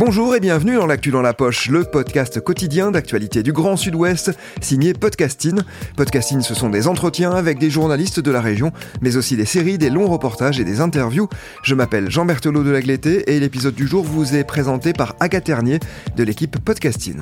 Bonjour et bienvenue dans l'actu dans la poche, le podcast quotidien d'actualité du Grand Sud-Ouest, signé Podcasting. Podcasting, ce sont des entretiens avec des journalistes de la région, mais aussi des séries, des longs reportages et des interviews. Je m'appelle Jean Berthelot de Lagleté et l'épisode du jour vous est présenté par Agathe Ternier de l'équipe Podcasting.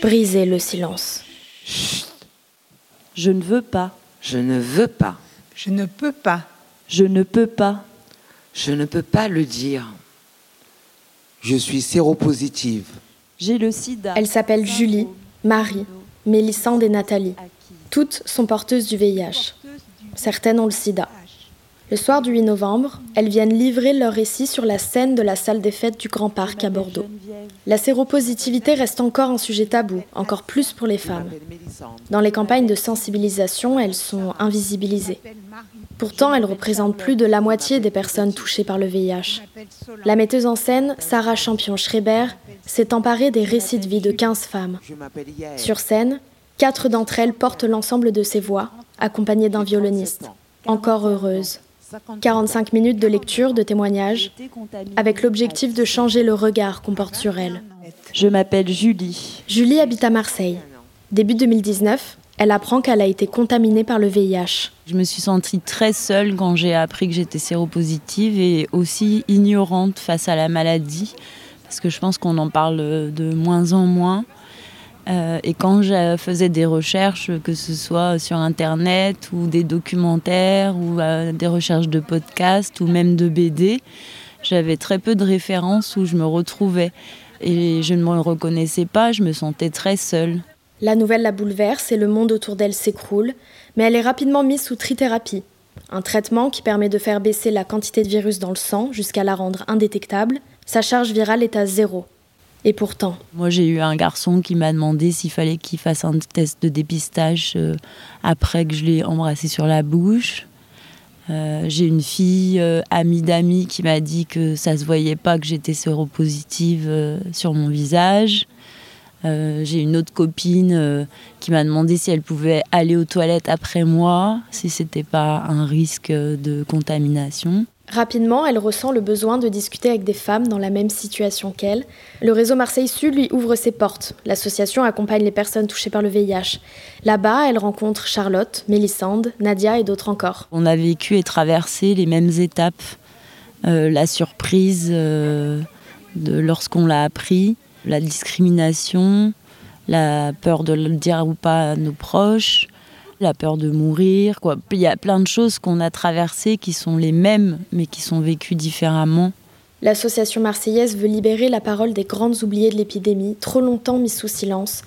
Briser le silence. Je ne veux pas. Je ne veux pas. Je ne peux pas. Je ne peux pas. Je ne peux pas le dire. Je suis séropositive. J'ai le sida. Elle s'appelle Julie, Marie, Mélissande et Nathalie. Toutes sont porteuses du VIH. Certaines ont le sida. Le soir du 8 novembre, elles viennent livrer leur récit sur la scène de la salle des fêtes du Grand Parc à Bordeaux. La séropositivité reste encore un sujet tabou, encore plus pour les femmes. Dans les campagnes de sensibilisation, elles sont invisibilisées. Pourtant, elles représentent plus de la moitié des personnes touchées par le VIH. La metteuse en scène, Sarah Champion-Schreiber, s'est emparée des récits de vie de 15 femmes. Sur scène, quatre d'entre elles portent l'ensemble de ces voix, accompagnées d'un violoniste. Encore heureuse. 45 minutes de lecture, de témoignages, avec l'objectif de changer le regard qu'on porte sur elle. Je m'appelle Julie. Julie habite à Marseille. Début 2019, elle apprend qu'elle a été contaminée par le VIH. Je me suis sentie très seule quand j'ai appris que j'étais séropositive et aussi ignorante face à la maladie, parce que je pense qu'on en parle de moins en moins. Euh, et quand je faisais des recherches, que ce soit sur Internet ou des documentaires ou euh, des recherches de podcasts ou même de BD, j'avais très peu de références où je me retrouvais. Et je ne me reconnaissais pas, je me sentais très seule. La nouvelle la bouleverse et le monde autour d'elle s'écroule, mais elle est rapidement mise sous trithérapie, un traitement qui permet de faire baisser la quantité de virus dans le sang jusqu'à la rendre indétectable. Sa charge virale est à zéro. Et pourtant. Moi, j'ai eu un garçon qui m'a demandé s'il fallait qu'il fasse un test de dépistage euh, après que je l'ai embrassé sur la bouche. Euh, j'ai une fille, euh, amie d'amis, qui m'a dit que ça se voyait pas que j'étais séropositive sur mon visage. J'ai une autre copine qui m'a demandé si elle pouvait aller aux toilettes après moi, si c'était pas un risque de contamination. Rapidement, elle ressent le besoin de discuter avec des femmes dans la même situation qu'elle. Le réseau Marseille Sud lui ouvre ses portes. L'association accompagne les personnes touchées par le VIH. Là-bas, elle rencontre Charlotte, Mélissande, Nadia et d'autres encore. On a vécu et traversé les mêmes étapes. Euh, la surprise euh, lorsqu'on l'a appris, la discrimination, la peur de le dire ou pas à nos proches, la peur de mourir. Quoi. Il y a plein de choses qu'on a traversées qui sont les mêmes, mais qui sont vécues différemment. L'association marseillaise veut libérer la parole des grandes oubliées de l'épidémie, trop longtemps mises sous silence.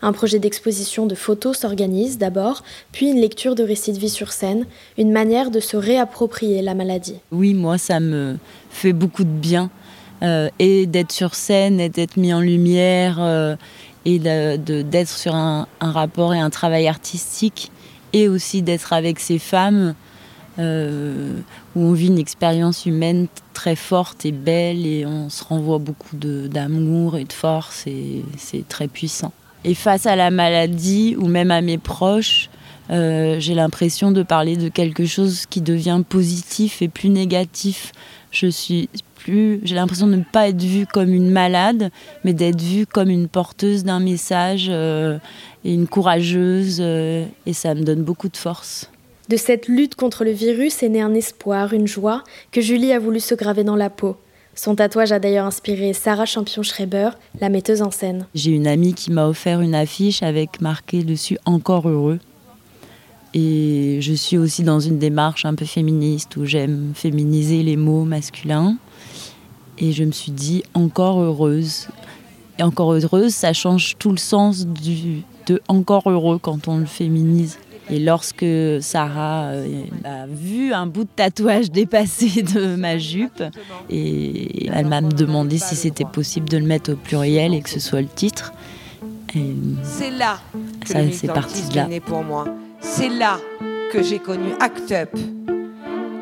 Un projet d'exposition de photos s'organise d'abord, puis une lecture de récits de vie sur scène, une manière de se réapproprier la maladie. Oui, moi, ça me fait beaucoup de bien. Euh, et d'être sur scène, et d'être mis en lumière, euh, et d'être de, de, sur un, un rapport et un travail artistique et aussi d'être avec ces femmes euh, où on vit une expérience humaine très forte et belle et on se renvoie beaucoup d'amour et de force et c'est très puissant. Et face à la maladie ou même à mes proches, euh, j'ai l'impression de parler de quelque chose qui devient positif et plus négatif. Je suis plus, j'ai l'impression de ne pas être vue comme une malade, mais d'être vue comme une porteuse d'un message euh, et une courageuse, euh, et ça me donne beaucoup de force. De cette lutte contre le virus est né un espoir, une joie que Julie a voulu se graver dans la peau. Son tatouage a d'ailleurs inspiré Sarah Champion-Schreiber, la metteuse en scène. J'ai une amie qui m'a offert une affiche avec marqué dessus Encore heureux. Et je suis aussi dans une démarche un peu féministe où j'aime féminiser les mots masculins. Et je me suis dit encore heureuse. Et encore heureuse, ça change tout le sens du, de encore heureux quand on le féminise. Et lorsque Sarah euh, a vu un bout de tatouage dépassé de ma jupe, et elle m'a demandé si c'était possible de le mettre au pluriel et que ce soit le titre. C'est là que ça, c'est parti de là. Né pour moi. C'est là que j'ai connu ACT UP,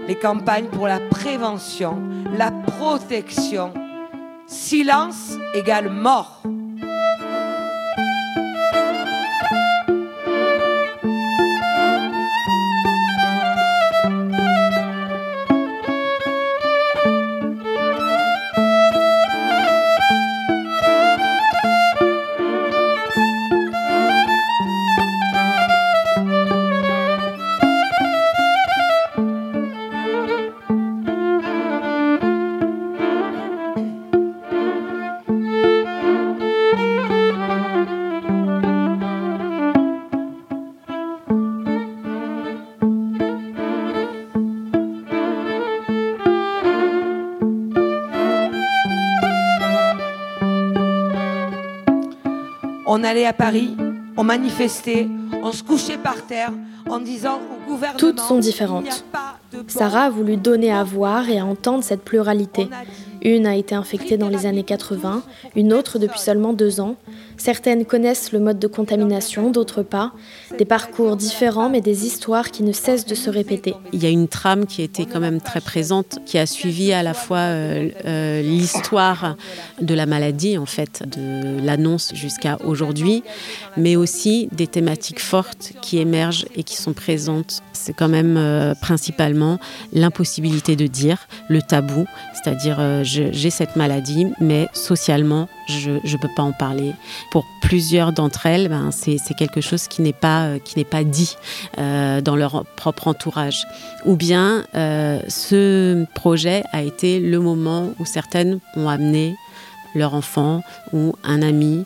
les campagnes pour la prévention, la protection. Silence égale mort. On allait à Paris, on manifestait, on se couchait par terre en disant au gouvernement. Toutes sont différentes. Sarah a voulu donner à voir et à entendre cette pluralité. Une a été infectée dans les années 80, une autre depuis seulement deux ans. Certaines connaissent le mode de contamination, d'autres pas. Des parcours différents, mais des histoires qui ne cessent de se répéter. Il y a une trame qui était quand même très présente, qui a suivi à la fois euh, euh, l'histoire de la maladie, en fait, de l'annonce jusqu'à aujourd'hui, mais aussi des thématiques fortes qui émergent et qui sont présentes. C'est quand même euh, principalement l'impossibilité de dire, le tabou, c'est-à-dire j'ai cette maladie, mais socialement, je ne peux pas en parler. Pour plusieurs d'entre elles, ben, c'est quelque chose qui n'est pas, euh, qui pas dit euh, dans leur propre entourage. Ou bien euh, ce projet a été le moment où certaines ont amené leur enfant ou un ami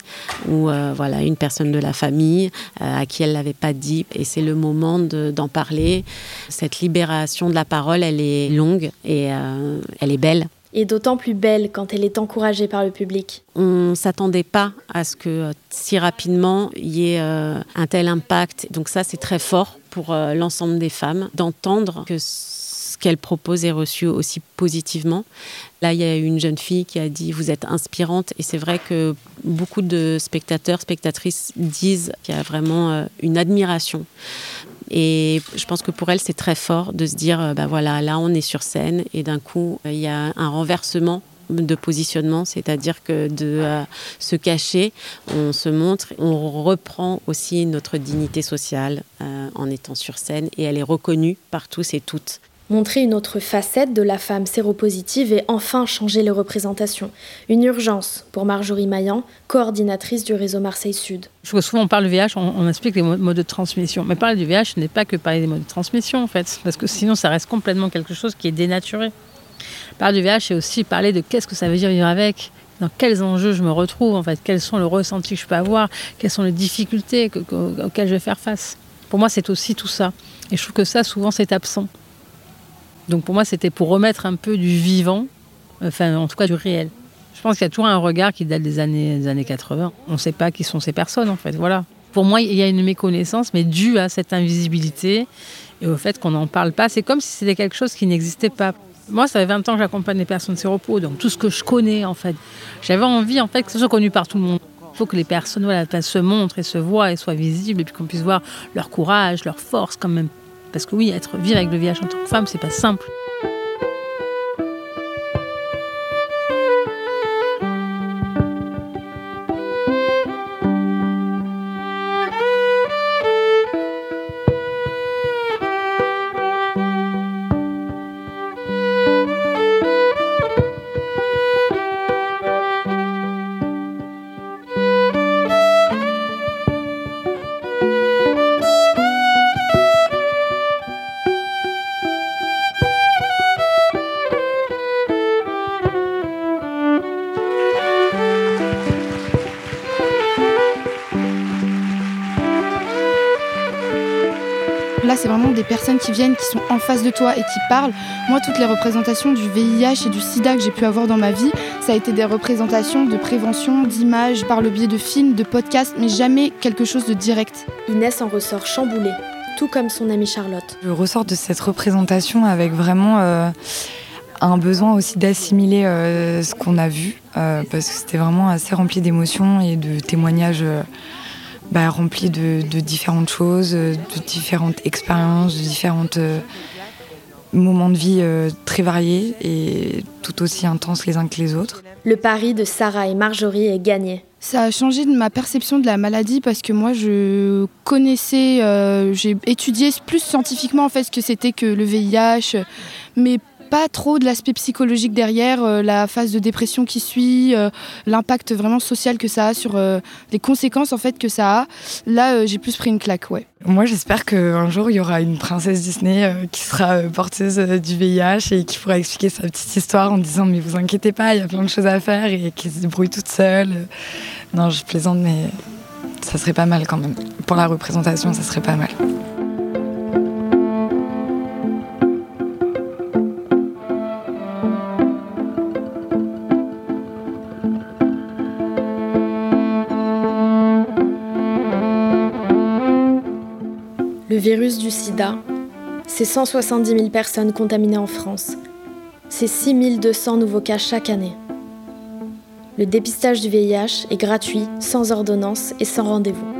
ou voilà une personne de la famille à qui elle l'avait pas dit et c'est le moment d'en parler. Cette libération de la parole, elle est longue et elle est belle et d'autant plus belle quand elle est encouragée par le public. On ne s'attendait pas à ce que euh, si rapidement il y ait euh, un tel impact. Donc ça, c'est très fort pour euh, l'ensemble des femmes d'entendre que ce qu'elle propose est reçu aussi positivement. Là, il y a une jeune fille qui a dit Vous êtes inspirante. Et c'est vrai que beaucoup de spectateurs, spectatrices disent qu'il y a vraiment une admiration et je pense que pour elle, c'est très fort de se dire, ben voilà, là, on est sur scène et d'un coup, il y a un renversement de positionnement, c'est-à-dire que de euh, se cacher, on se montre, on reprend aussi notre dignité sociale euh, en étant sur scène et elle est reconnue par tous et toutes montrer une autre facette de la femme séropositive et enfin changer les représentations. Une urgence pour Marjorie Maillan, coordinatrice du réseau Marseille Sud. Je vois souvent on parle du VIH, on, explique les modes de transmission. Mais parler du VIH n'est pas que parler des modes de transmission en fait, parce que sinon ça reste complètement quelque chose qui est dénaturé. Parler du VIH, c'est aussi parler de qu'est-ce que ça veut dire vivre avec, dans quels enjeux je me retrouve, en fait, quels sont les ressentis que je peux avoir, quelles sont les difficultés auxquelles je vais faire face. Pour moi, c'est aussi tout ça. Et je trouve que ça, souvent, c'est absent. Donc pour moi, c'était pour remettre un peu du vivant, enfin en tout cas du réel. Je pense qu'il y a toujours un regard qui date des années, des années 80. On ne sait pas qui sont ces personnes en fait. Voilà. Pour moi, il y a une méconnaissance, mais due à cette invisibilité et au fait qu'on n'en parle pas. C'est comme si c'était quelque chose qui n'existait pas. Moi, ça fait 20 ans que j'accompagne les personnes séropos, donc tout ce que je connais en fait. J'avais envie en fait que ce soit connu par tout le monde. Il faut que les personnes voilà, se montrent et se voient et soient visibles et puis qu'on puisse voir leur courage, leur force quand même. Parce que oui, être vivre avec le VIH en tant que femme, c'est pas simple. Personnes qui viennent, qui sont en face de toi et qui parlent. Moi, toutes les représentations du VIH et du sida que j'ai pu avoir dans ma vie, ça a été des représentations de prévention, d'images, par le biais de films, de podcasts, mais jamais quelque chose de direct. Inès en ressort chamboulée, tout comme son amie Charlotte. Je ressors de cette représentation avec vraiment euh, un besoin aussi d'assimiler euh, ce qu'on a vu, euh, parce que c'était vraiment assez rempli d'émotions et de témoignages bah, remplis de, de, différentes choses, de différentes expériences, de différents moments de vie très variés et tout aussi intenses les uns que les autres. Le pari de Sarah et Marjorie est gagné. Ça a changé de ma perception de la maladie parce que moi je connaissais, euh, j'ai étudié plus scientifiquement en fait ce que c'était que le VIH, mais pas trop de l'aspect psychologique derrière, euh, la phase de dépression qui suit, euh, l'impact vraiment social que ça a sur euh, les conséquences en fait que ça a. Là, j'ai plus pris une claque, ouais. Moi, j'espère qu'un jour il y aura une princesse Disney qui sera porteuse du VIH et qui pourra expliquer sa petite histoire en disant mais vous inquiétez pas, il y a plein de choses à faire et qui se débrouille toute seule. Non, je plaisante, mais ça serait pas mal quand même. Pour la représentation, ça serait pas mal. Virus du sida, c'est 170 000 personnes contaminées en France. C'est 6 200 nouveaux cas chaque année. Le dépistage du VIH est gratuit, sans ordonnance et sans rendez-vous.